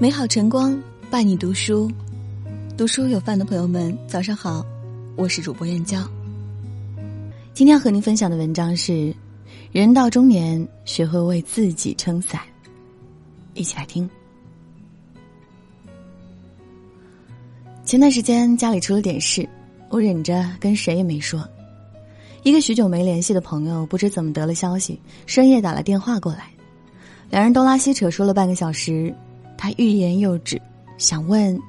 美好晨光伴你读书，读书有饭的朋友们，早上好，我是主播燕娇。今天要和您分享的文章是：人到中年，学会为自己撑伞。一起来听。前段时间家里出了点事，我忍着跟谁也没说。一个许久没联系的朋友，不知怎么得了消息，深夜打了电话过来，两人东拉西扯说了半个小时。他欲言又止，想问，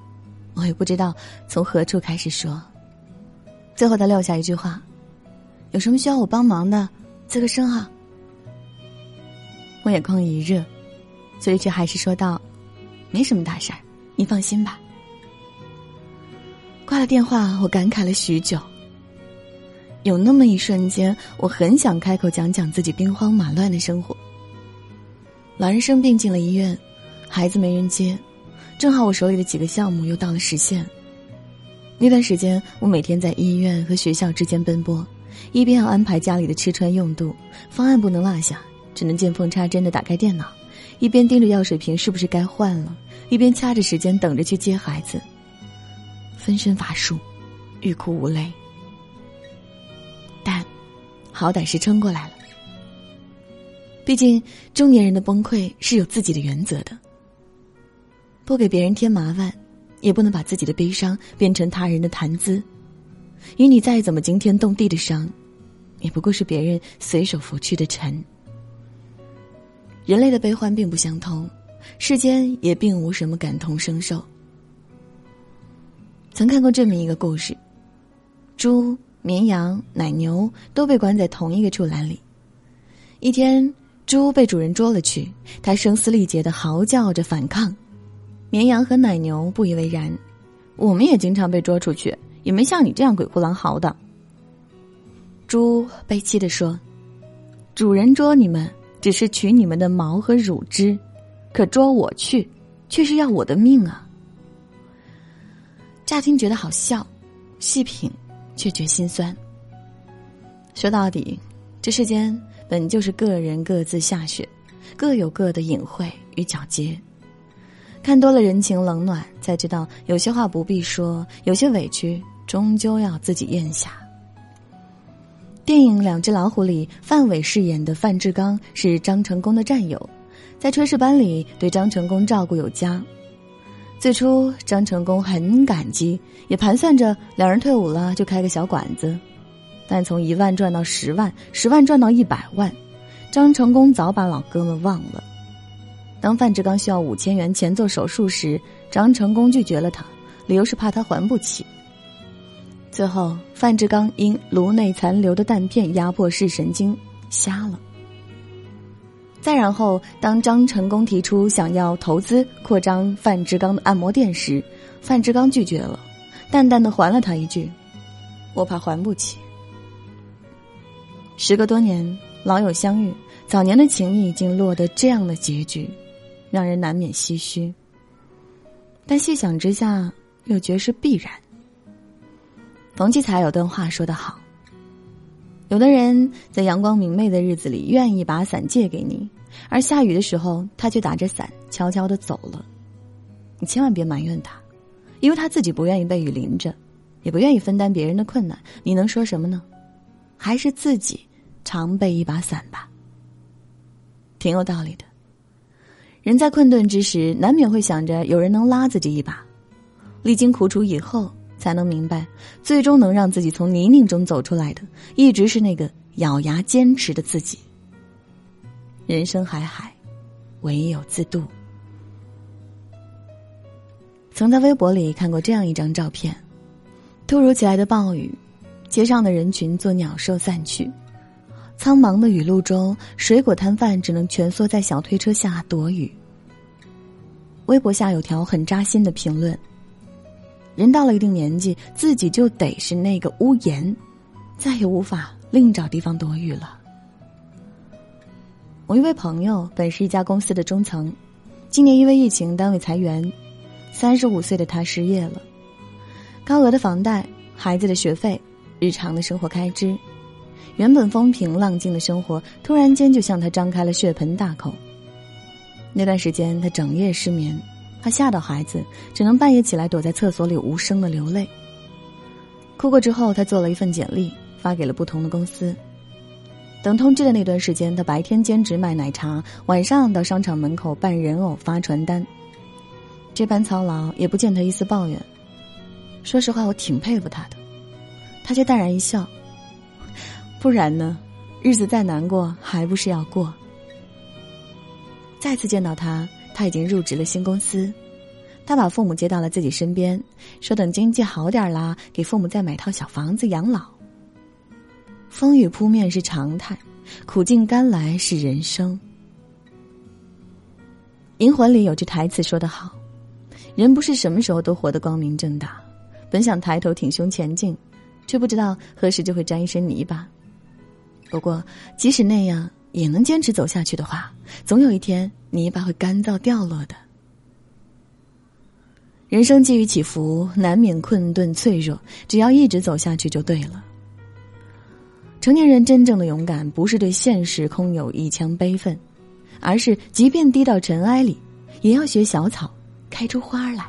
我也不知道从何处开始说。最后他撂下一句话：“有什么需要我帮忙的，吱个声啊。”我眼眶一热，所以却还是说道：“没什么大事儿，你放心吧。”挂了电话，我感慨了许久。有那么一瞬间，我很想开口讲讲自己兵荒马乱的生活。老人生病进了医院。孩子没人接，正好我手里的几个项目又到了时限。那段时间，我每天在医院和学校之间奔波，一边要安排家里的吃穿用度，方案不能落下，只能见缝插针的打开电脑，一边盯着药水瓶是不是该换了，一边掐着时间等着去接孩子。分身乏术，欲哭无泪，但好歹是撑过来了。毕竟，中年人的崩溃是有自己的原则的。不给别人添麻烦，也不能把自己的悲伤变成他人的谈资。与你再怎么惊天动地的伤，也不过是别人随手拂去的尘。人类的悲欢并不相通，世间也并无什么感同身受。曾看过这么一个故事：猪、绵羊、奶牛都被关在同一个畜栏里。一天，猪被主人捉了去，它声嘶力竭的嚎叫着反抗。绵羊和奶牛不以为然，我们也经常被捉出去，也没像你这样鬼哭狼嚎的。猪悲戚的说：“主人捉你们只是取你们的毛和乳汁，可捉我去，却是要我的命啊！”乍听觉得好笑，细品却觉心酸。说到底，这世间本就是个人各自下雪，各有各的隐晦与皎洁。看多了人情冷暖，才知道有些话不必说，有些委屈终究要自己咽下。电影《两只老虎》里，范伟饰演的范志刚是张成功的战友，在炊事班里对张成功照顾有加。最初，张成功很感激，也盘算着两人退伍了就开个小馆子。但从一万赚到十万，十万赚到一百万，张成功早把老哥们忘了。当范志刚需要五千元钱做手术时，张成功拒绝了他，理由是怕他还不起。最后，范志刚因颅内残留的弹片压迫视神经，瞎了。再然后，当张成功提出想要投资扩张范志刚的按摩店时，范志刚拒绝了，淡淡的还了他一句：“我怕还不起。”时隔多年，老友相遇，早年的情谊已经落得这样的结局。让人难免唏嘘，但细想之下，又觉是必然。冯骥才有段话说得好：“有的人在阳光明媚的日子里愿意把伞借给你，而下雨的时候他却打着伞悄悄的走了。你千万别埋怨他，因为他自己不愿意被雨淋着，也不愿意分担别人的困难。你能说什么呢？还是自己常备一把伞吧，挺有道理的。”人在困顿之时，难免会想着有人能拉自己一把。历经苦楚以后，才能明白，最终能让自己从泥泞中走出来的，一直是那个咬牙坚持的自己。人生海海，唯有自渡。曾在微博里看过这样一张照片：突如其来的暴雨，街上的人群作鸟兽散去。苍茫的雨路中，水果摊贩只能蜷缩在小推车下躲雨。微博下有条很扎心的评论：“人到了一定年纪，自己就得是那个屋檐，再也无法另找地方躲雨了。”我一位朋友本是一家公司的中层，今年因为疫情单位裁员，三十五岁的他失业了，高额的房贷、孩子的学费、日常的生活开支。原本风平浪静的生活，突然间就向他张开了血盆大口。那段时间，他整夜失眠，怕吓到孩子，只能半夜起来躲在厕所里无声的流泪。哭过之后，他做了一份简历，发给了不同的公司。等通知的那段时间，他白天兼职卖奶茶，晚上到商场门口扮人偶发传单。这般操劳，也不见他一丝抱怨。说实话，我挺佩服他的。他却淡然一笑。不然呢？日子再难过，还不是要过。再次见到他，他已经入职了新公司。他把父母接到了自己身边，说等经济好点啦，给父母再买套小房子养老。风雨扑面是常态，苦尽甘来是人生。银魂里有句台词说得好：“人不是什么时候都活得光明正大，本想抬头挺胸前进，却不知道何时就会沾一身泥巴。不过，即使那样也能坚持走下去的话，总有一天泥巴会干燥掉落的。人生际遇起伏，难免困顿脆弱，只要一直走下去就对了。”成年人真正的勇敢，不是对现实空有一腔悲愤，而是即便低到尘埃里，也要学小草开出花来。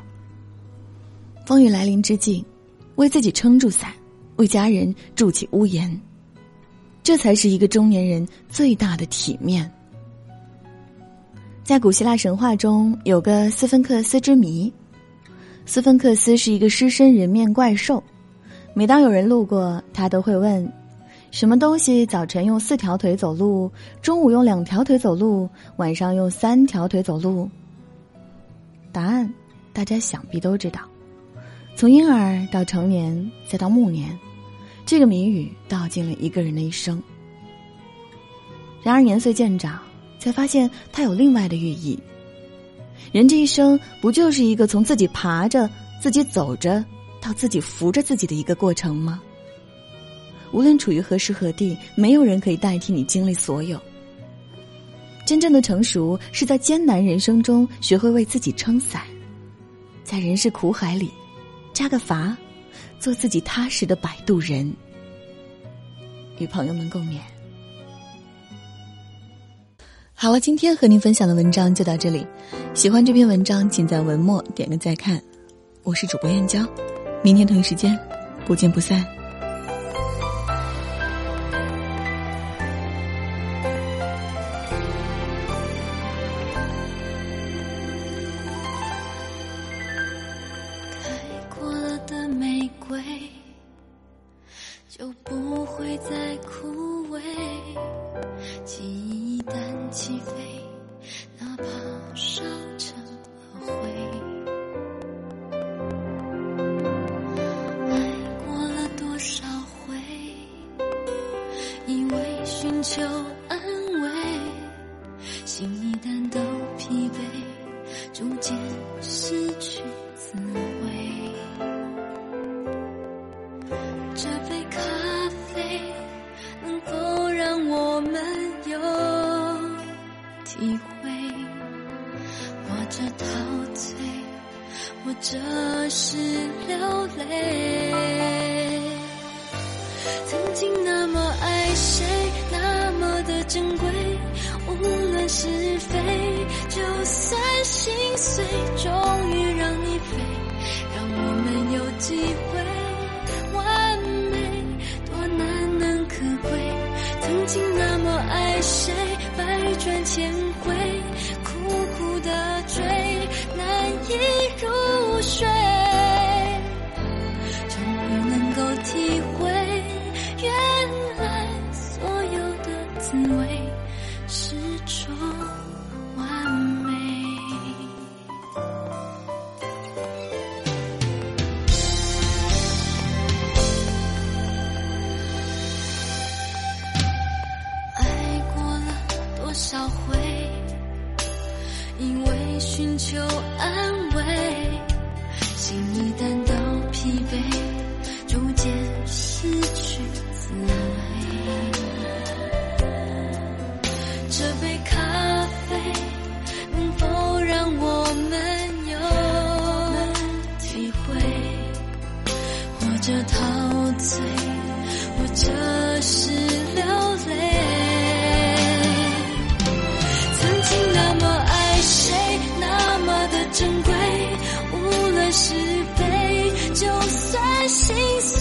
风雨来临之际，为自己撑住伞，为家人筑起屋檐，这才是一个中年人最大的体面。在古希腊神话中，有个斯芬克斯之谜，斯芬克斯是一个狮身人面怪兽，每当有人路过，他都会问。什么东西早晨用四条腿走路，中午用两条腿走路，晚上用三条腿走路？答案，大家想必都知道。从婴儿到成年，再到暮年，这个谜语道尽了一个人的一生。然而年岁渐长，才发现它有另外的寓意。人这一生，不就是一个从自己爬着、自己走着，到自己扶着自己的一个过程吗？无论处于何时何地，没有人可以代替你经历所有。真正的成熟，是在艰难人生中学会为自己撑伞，在人世苦海里扎个筏，做自己踏实的摆渡人。与朋友们共勉。好了，今天和您分享的文章就到这里。喜欢这篇文章，请在文末点个再看。我是主播燕娇，明天同一时间不见不散。为谁，那么的珍贵，无论是非，就算心碎，终于让你飞，让我们有机会心碎。